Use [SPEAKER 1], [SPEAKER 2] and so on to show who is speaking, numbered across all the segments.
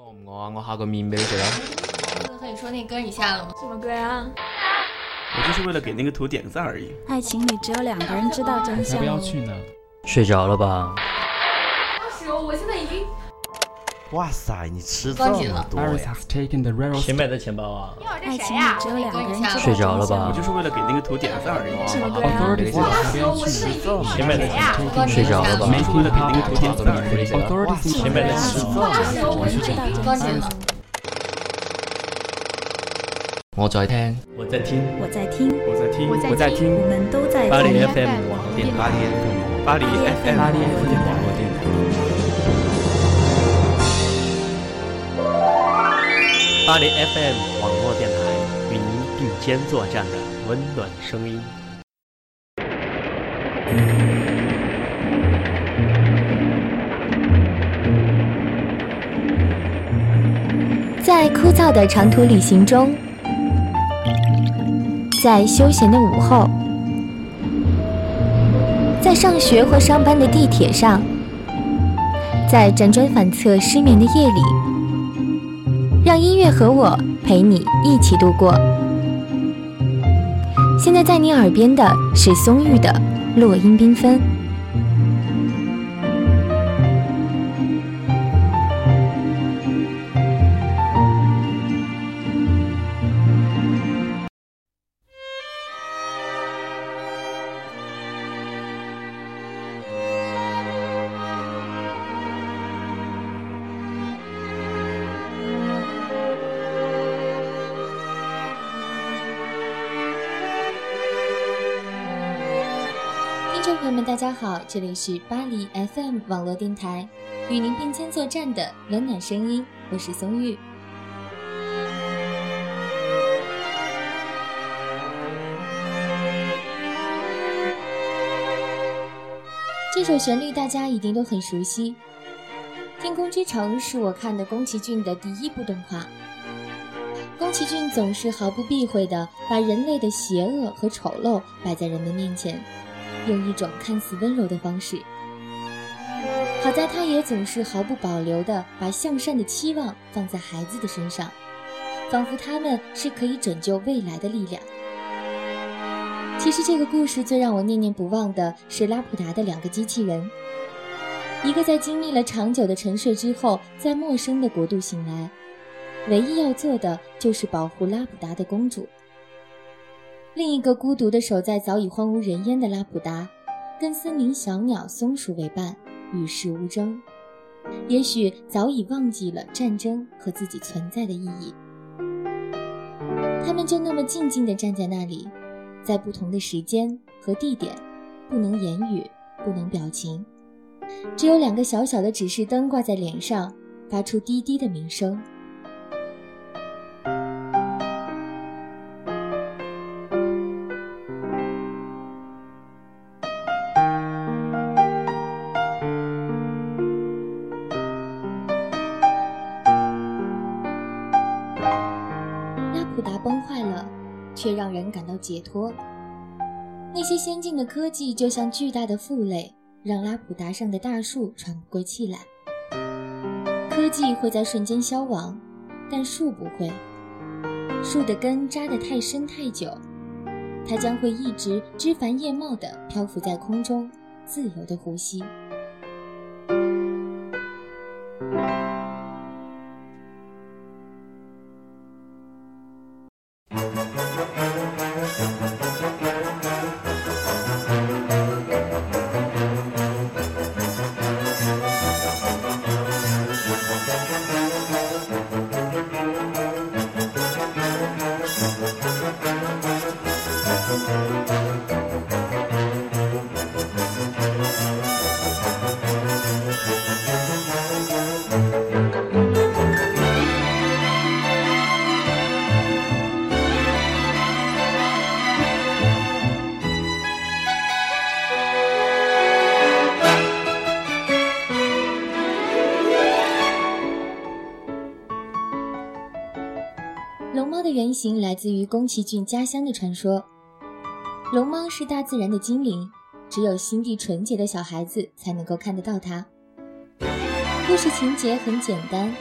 [SPEAKER 1] 饿唔饿啊？我下个面俾你食啊！
[SPEAKER 2] 和你说那歌你下了吗？
[SPEAKER 3] 什么歌啊？
[SPEAKER 4] 我就是为了给那个图点个赞而已。
[SPEAKER 3] 爱情里只有两个人知道真
[SPEAKER 5] 才
[SPEAKER 3] 相。
[SPEAKER 5] 不要去呢！
[SPEAKER 1] 睡着了吧？
[SPEAKER 2] 当时我现在已经
[SPEAKER 6] 哇塞，你吃这么多呀
[SPEAKER 1] 新买的钱包啊！
[SPEAKER 3] 爱情里只有两个人知道
[SPEAKER 1] 睡着了吧
[SPEAKER 4] 我就是为了给那个图点个赞而已。
[SPEAKER 3] 什么歌啊
[SPEAKER 5] ？Authorities
[SPEAKER 6] 哇
[SPEAKER 5] 才不要去呢！
[SPEAKER 1] 新买的钱包。
[SPEAKER 5] Taking
[SPEAKER 1] 睡着了吧
[SPEAKER 5] Making the
[SPEAKER 4] 给那个图点个赞而已。
[SPEAKER 5] Authorities
[SPEAKER 1] 新买的
[SPEAKER 5] 才
[SPEAKER 1] 钱
[SPEAKER 5] 不要
[SPEAKER 1] 包。
[SPEAKER 3] 只有两个人知道真
[SPEAKER 2] 关紧了
[SPEAKER 3] 相。
[SPEAKER 1] 我在听，我在听，
[SPEAKER 3] 我在听，
[SPEAKER 4] 我在听，
[SPEAKER 2] 我在听
[SPEAKER 3] 我们都在
[SPEAKER 1] 巴黎
[SPEAKER 3] 聽。
[SPEAKER 1] FM 網絡電台，
[SPEAKER 6] 八点
[SPEAKER 4] 巴黎 FM
[SPEAKER 5] 巴黎 FM
[SPEAKER 1] 巴黎 FM 网络电台与您并肩作战的温暖声音。
[SPEAKER 7] 在枯燥的长途旅行中，在休闲的午后，在上学或上班的地铁上，在辗转反侧失眠的夜里，让音乐和我陪你一起度过。现在在你耳边的是松玉的《落英缤纷》。大家好，这里是巴黎 FM 网络电台，与您并肩作战的温暖声音，我是松玉。这首旋律大家一定都很熟悉，《天空之城》是我看的宫崎骏的第一部动画。宫崎骏总是毫不避讳地把人类的邪恶和丑陋摆在人们面前，用一种看似温柔的方式。好在他也总是毫不保留地把向善的期望放在孩子的身上，仿佛他们是可以拯救未来的力量。其实这个故事最让我念念不忘的是拉普达的两个机器人，一个在经历了长久的沉睡之后，在陌生的国度醒来，唯一要做的就是保护拉普达的公主。另一个孤独地守在早已荒无人烟的拉普达，跟森林小鸟、松鼠为伴，与世无争。也许早已忘记了战争和自己存在的意义。他们就那么静静地站在那里，在不同的时间和地点，不能言语，不能表情，只有两个小小的指示灯挂在脸上，发出滴滴的鸣声。解脱。那些先进的科技就像巨大的负累，让拉普达上的大树喘不过气来。科技会在瞬间消亡，但树不会。树的根扎得太深太久，它将会一直枝繁叶茂地漂浮在空中，自由地呼吸。自于宫崎骏家乡的传说。龙猫是大自然的精灵，只有心地纯洁的小孩子才能够看得到它。故事情节很简单，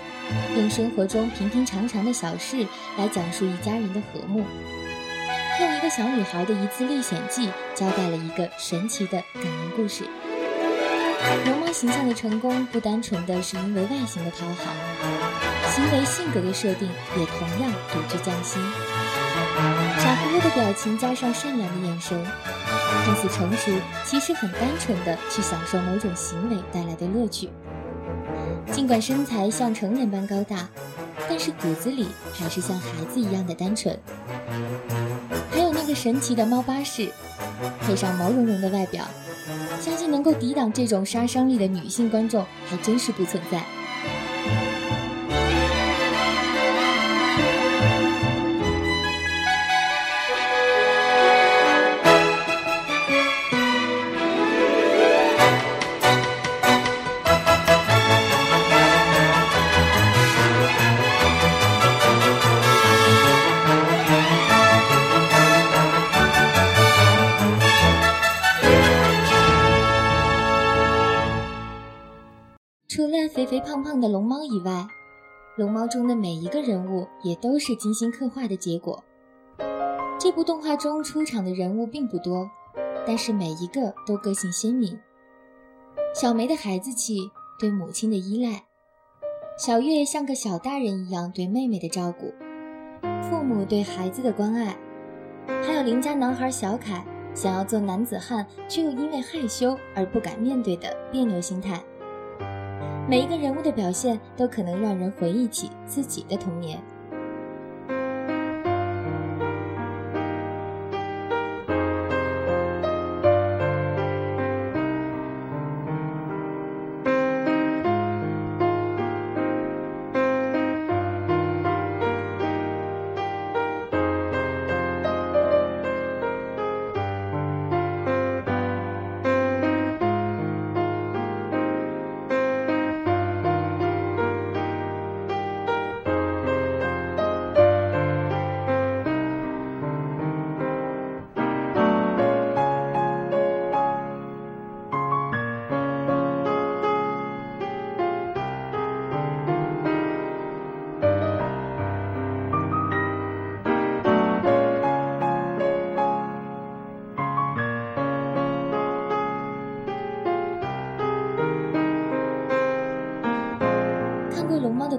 [SPEAKER 7] 用生活中平平常常的小事来讲述一家人的和睦，用一个小女孩的一次历险记交代了一个神奇的感人故事。龙猫形象的成功不单纯的是因为外形的讨好，行为性格的设定也同样独具匠心。傻乎乎的表情加上善良的眼神，看似成熟，其实很单纯的去享受某种行为带来的乐趣。尽管身材像成人般高大，但是骨子里还是像孩子一样的单纯。还有那个神奇的猫巴士，配上毛茸茸的外表。相信能够抵挡这种杀伤力的女性观众还真是不存在。肥胖胖的龙猫以外，龙猫中的每一个人物也都是精心刻画的结果。这部动画中出场的人物并不多，但是每一个都个性鲜明。小梅的孩子气，对母亲的依赖；小月像个小大人一样对妹妹的照顾；父母对孩子的关爱；还有邻家男孩小凯想要做男子汉，却又因为害羞而不敢面对的别扭心态。每一个人物的表现都可能让人回忆起自己的童年。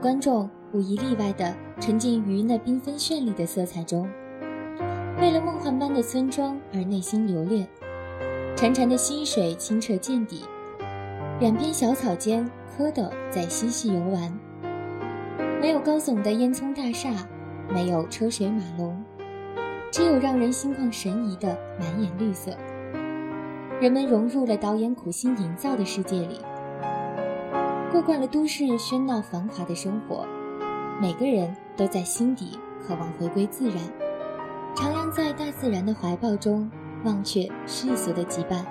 [SPEAKER 7] 观众无一例外地沉浸于那缤纷绚丽的色彩中，为了梦幻般的村庄而内心留恋。潺潺的溪水清澈见底，两边小草间蝌蚪在嬉戏游玩。没有高耸的烟囱大厦，没有车水马龙，只有让人心旷神怡的满眼绿色。人们融入了导演苦心营造的世界里。过惯了都市喧闹繁华的生活，每个人都在心底渴望回归自然，徜徉在大自然的怀抱中，忘却世俗的羁绊。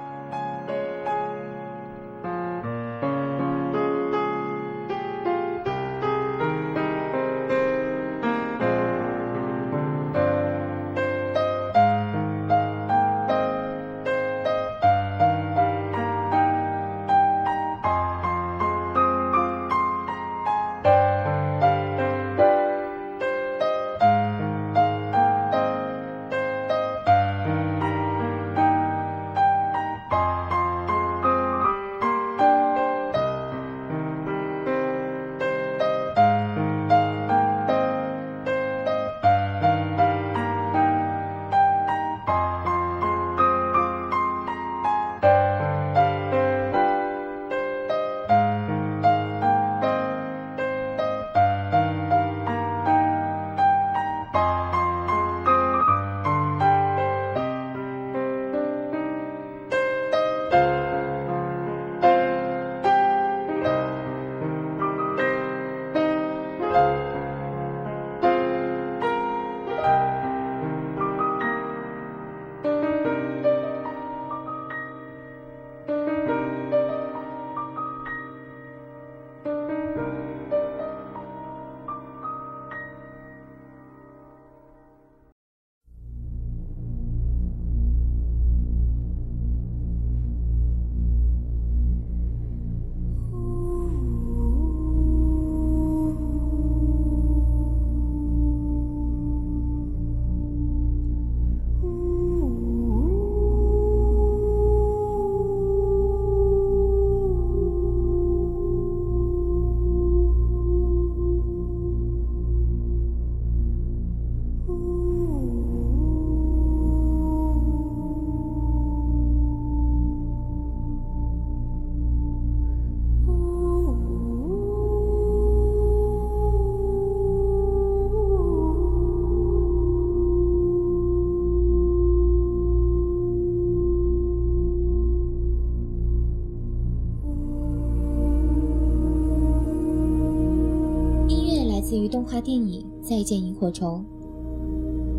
[SPEAKER 7] 画电影《再见萤火虫》。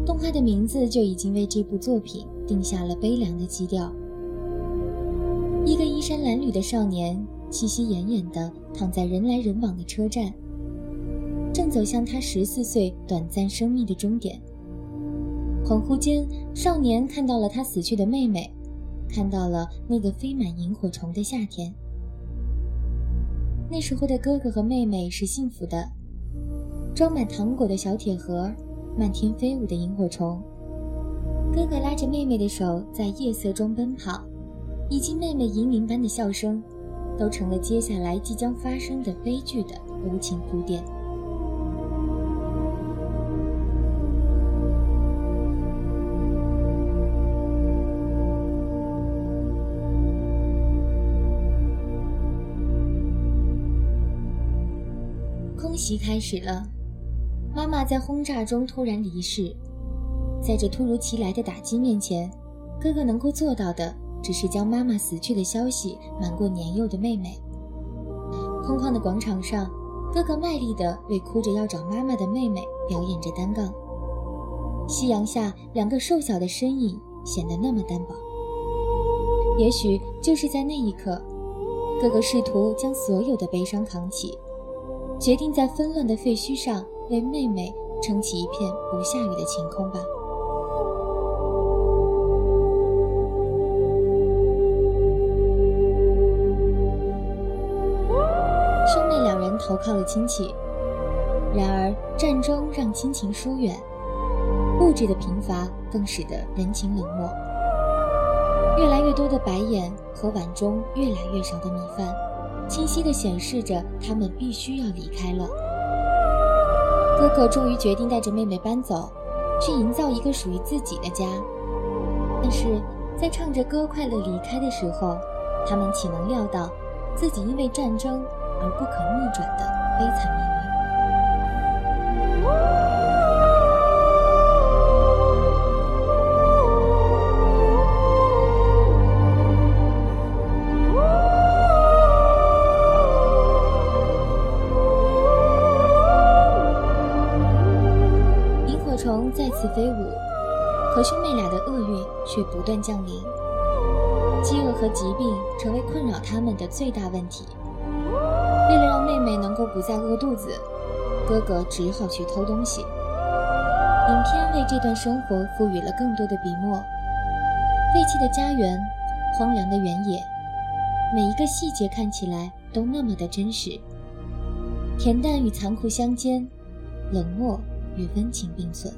[SPEAKER 7] 动画的名字就已经为这部作品定下了悲凉的基调。一个衣衫褴褛的少年，气息奄奄地躺在人来人往的车站，正走向他十四岁短暂生命的终点。恍惚间，少年看到了他死去的妹妹，看到了那个飞满萤火虫的夏天。那时候的哥哥和妹妹是幸福的，装满糖果的小铁盒，漫天飞舞的萤火虫。哥哥拉着妹妹的手在夜色中奔跑，以及妹妹银铃般的笑声，都成了接下来即将发生的悲剧的无情铺垫。空袭开始了，妈妈在轰炸中突然离世。在这突如其来的打击面前，哥哥能够做到的，只是将妈妈死去的消息瞒过年幼的妹妹。空旷的广场上，哥哥卖力地为哭着要找妈妈的妹妹表演着单杠。夕阳下，两个瘦小的身影显得那么单薄。也许就是在那一刻，哥哥试图将所有的悲伤扛起。决定在纷乱的废墟上为妹妹撑起一片不下雨的晴空吧。兄妹两人投靠了亲戚，然而战争让亲情疏远，物质的贫乏更使得人情冷漠。越来越多的白眼和碗中越来越少的米饭。清晰地显示着他们必须要离开了。哥哥终于决定带着妹妹搬走，去营造一个属于自己的家。但是在唱着歌快乐离开的时候，他们岂能料到自己因为战争而不可逆转的悲惨命运？最大问题。为了让妹妹能够不再饿肚子，哥哥只好去偷东西。影片为这段生活赋予了更多的笔墨。废弃的家园，荒凉的原野，每一个细节看起来都那么的真实。恬淡与残酷相间，冷漠与温情并存。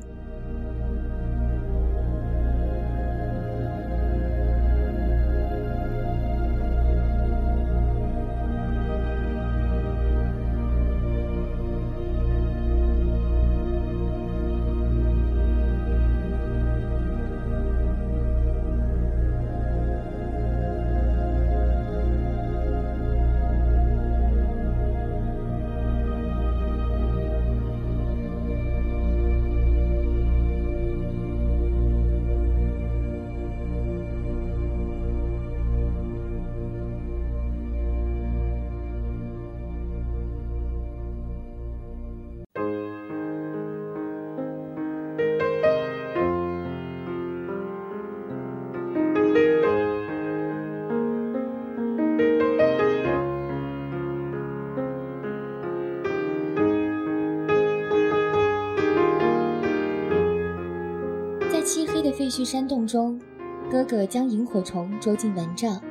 [SPEAKER 7] 废墟山洞中，哥哥将萤火虫捉进蚊帐。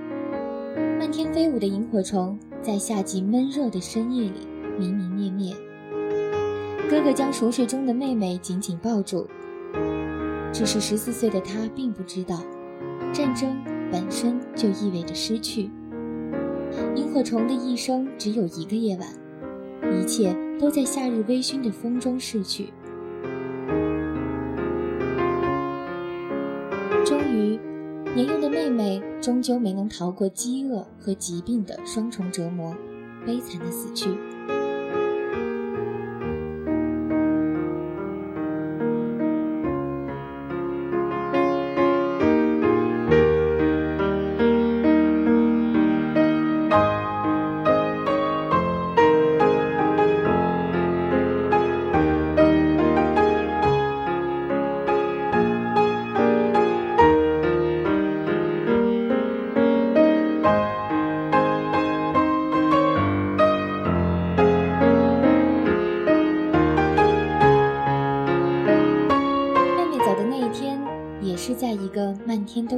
[SPEAKER 7] 漫天飞舞的萤火虫在夏季闷热的深夜里明明灭灭。哥哥将熟睡中的妹妹紧紧抱住。只是十四岁的他并不知道，战争本身就意味着失去。萤火虫的一生只有一个夜晚，一切都在夏日微醺的风中逝去。妹妹终究没能逃过饥饿和疾病的双重折磨，悲惨的死去。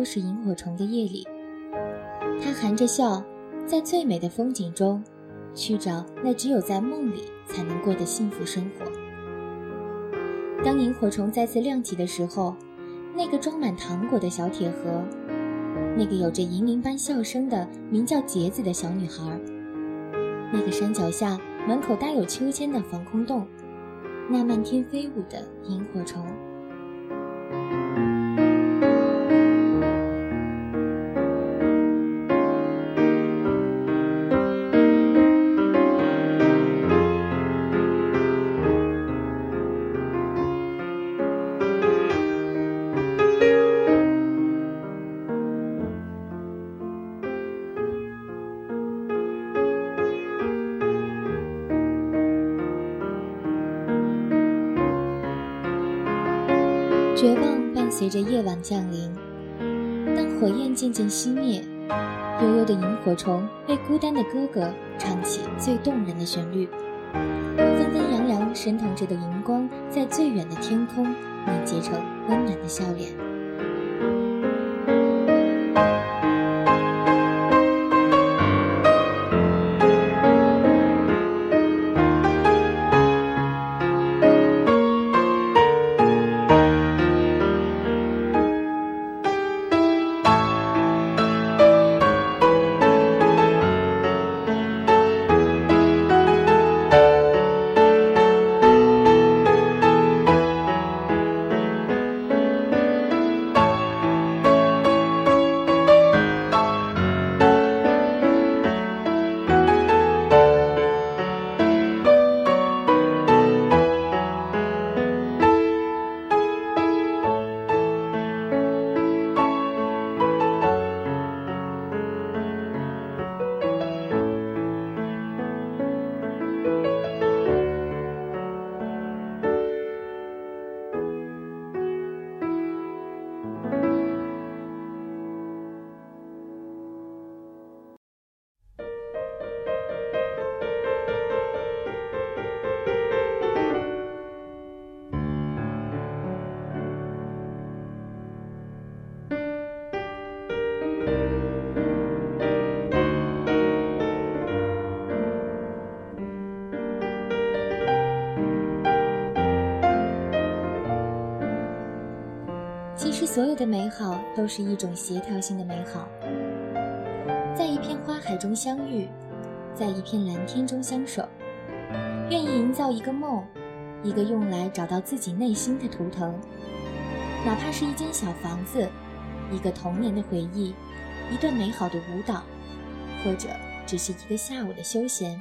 [SPEAKER 7] 都是萤火虫的夜里，他含着笑，在最美的风景中，去找那只有在梦里才能过的幸福生活。当萤火虫再次亮起的时候，那个装满糖果的小铁盒，那个有着银铃般笑声的名叫杰子的小女孩，那个山脚下门口搭有秋千的防空洞，那漫天飞舞的萤火虫。着夜晚降临，当火焰渐渐熄灭，悠悠的萤火虫为孤单的哥哥唱起最动人的旋律。纷纷扬扬升腾着的荧光，在最远的天空凝结成温暖的笑脸。所有的美好都是一种协调性的美好。在一片花海中相遇，在一片蓝天中相守，愿意营造一个梦，一个用来找到自己内心的图腾。哪怕是一间小房子，一个童年的回忆，一段美好的舞蹈，或者只是一个下午的休闲。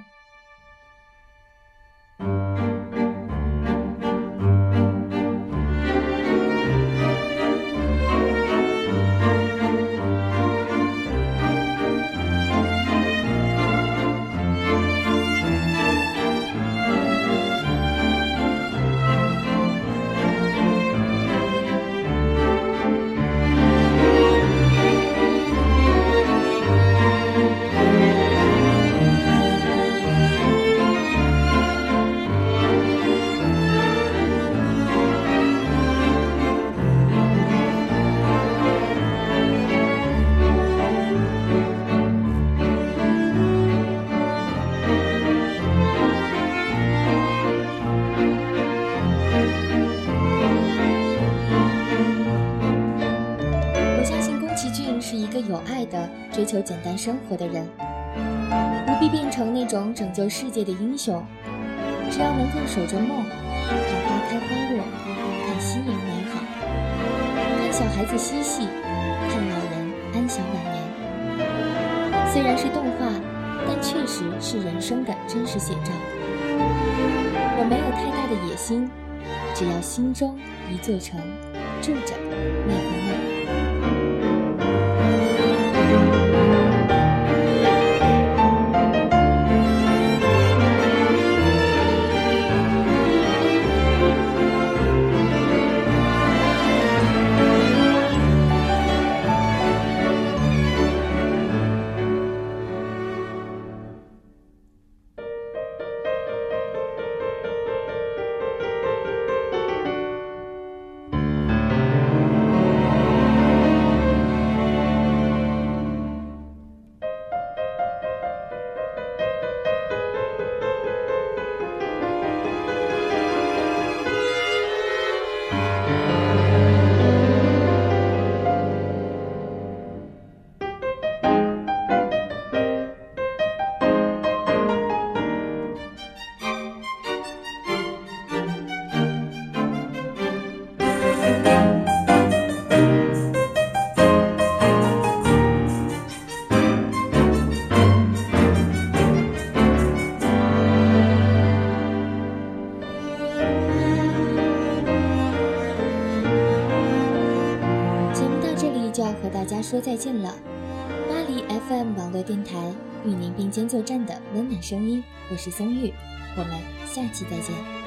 [SPEAKER 7] 求简单生活的人，不必变成那种拯救世界的英雄，只要能够守着梦，看花开花落，看夕阳美好，看小孩子嬉戏，看老人安享晚年。虽然是动画，但确实是人生的真实写照。我没有太大的野心，只要心中一座城，住着那个
[SPEAKER 8] 说再见了。巴黎 FM 网络电台与您并肩作战的温暖声音，我是松玉，我们下期再见。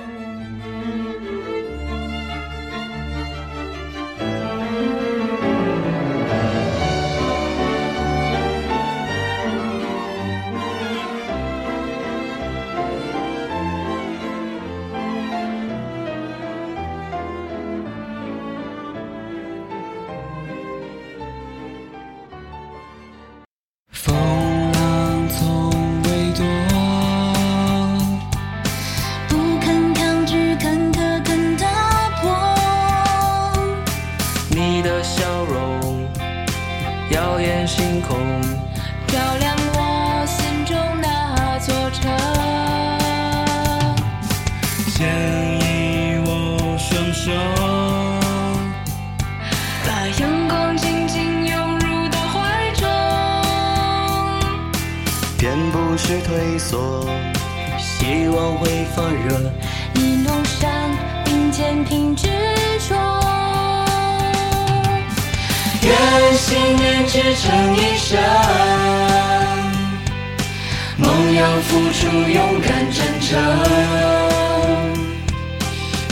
[SPEAKER 5] 付出勇敢真诚。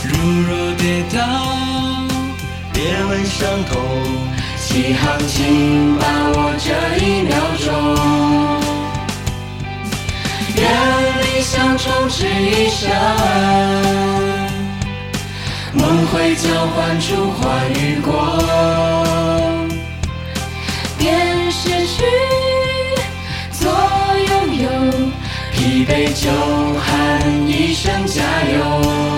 [SPEAKER 5] 如若跌倒，
[SPEAKER 9] 别问伤痛，
[SPEAKER 5] 起航请把握这一秒钟。愿理想充斥一生，梦会交换出花与果。
[SPEAKER 10] 便失去，做拥有。
[SPEAKER 5] 一杯酒喊一声加油。